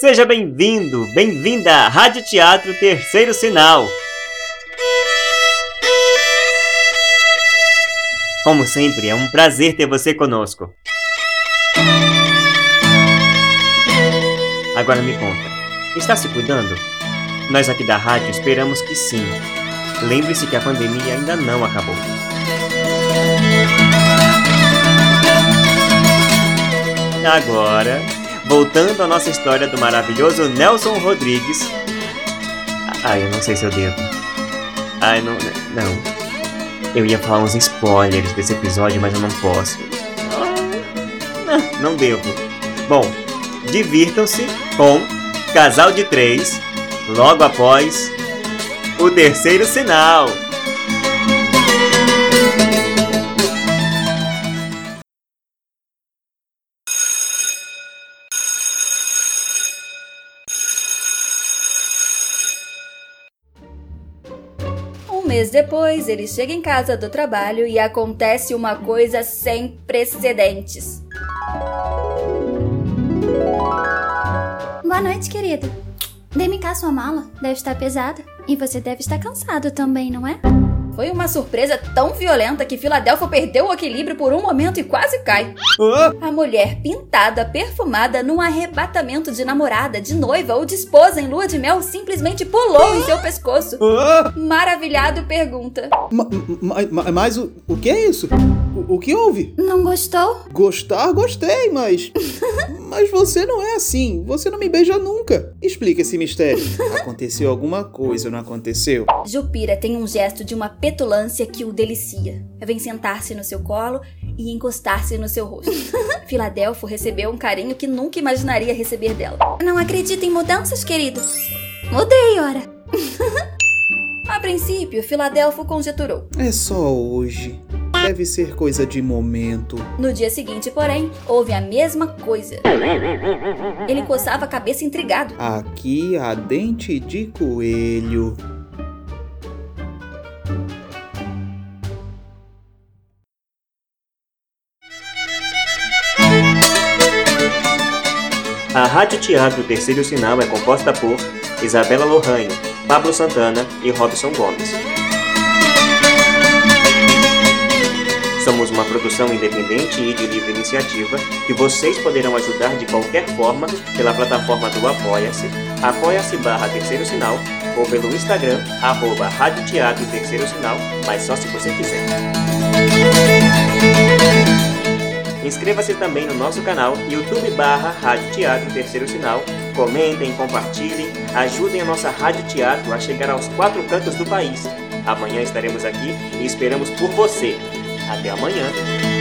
Seja bem-vindo, bem-vinda à Rádio Teatro Terceiro Sinal. Como sempre, é um prazer ter você conosco. Agora me conta, está se cuidando? Nós aqui da rádio esperamos que sim. Lembre-se que a pandemia ainda não acabou. Agora, voltando à nossa história do maravilhoso Nelson Rodrigues. Ai, eu não sei se eu devo. Ai, não. Não. Eu ia falar uns spoilers desse episódio, mas eu não posso. Não, não devo. Bom, divirtam-se com Casal de Três, logo após o terceiro sinal. Mês depois, ele chega em casa do trabalho e acontece uma coisa sem precedentes. Boa noite, querido. Dê-me cá sua mala. Deve estar pesada. E você deve estar cansado também, não é? Foi uma surpresa tão violenta que Filadélfia perdeu o equilíbrio por um momento e quase cai. A mulher pintada, perfumada, num arrebatamento de namorada, de noiva ou de esposa em lua de mel, simplesmente pulou em seu pescoço. Maravilhado, pergunta: Ma- ma- ma- mas o, o que é isso? O, o que houve? Não gostou? Gostar, gostei, mas. mas você não é assim. Você não me beija nunca. Explica esse mistério. Aconteceu alguma coisa, não aconteceu? Jupira tem um gesto de uma petulância que o delicia. Vem sentar-se no seu colo e encostar-se no seu rosto. Filadelfo recebeu um carinho que nunca imaginaria receber dela. Não acredita em mudanças, querido? Mudei, ora. A princípio, Filadelfo conjeturou. É só hoje. Deve ser coisa de momento. No dia seguinte, porém, houve a mesma coisa. Ele coçava a cabeça intrigado. Aqui há dente de coelho. A Rádio Teatro Terceiro Sinal é composta por Isabela Lohanho, Pablo Santana e Robson Gomes. Produção independente e de livre iniciativa que vocês poderão ajudar de qualquer forma pela plataforma do Apoia-se, apoia-se barra Terceiro Sinal ou pelo Instagram, arroba Rádio Teatro Terceiro Sinal, mas só se você quiser. Inscreva-se também no nosso canal YouTube barra Rádio Teatro Terceiro Sinal. Comentem, compartilhem, ajudem a nossa Rádio Teatro a chegar aos quatro cantos do país. Amanhã estaremos aqui e esperamos por você. Até amanhã!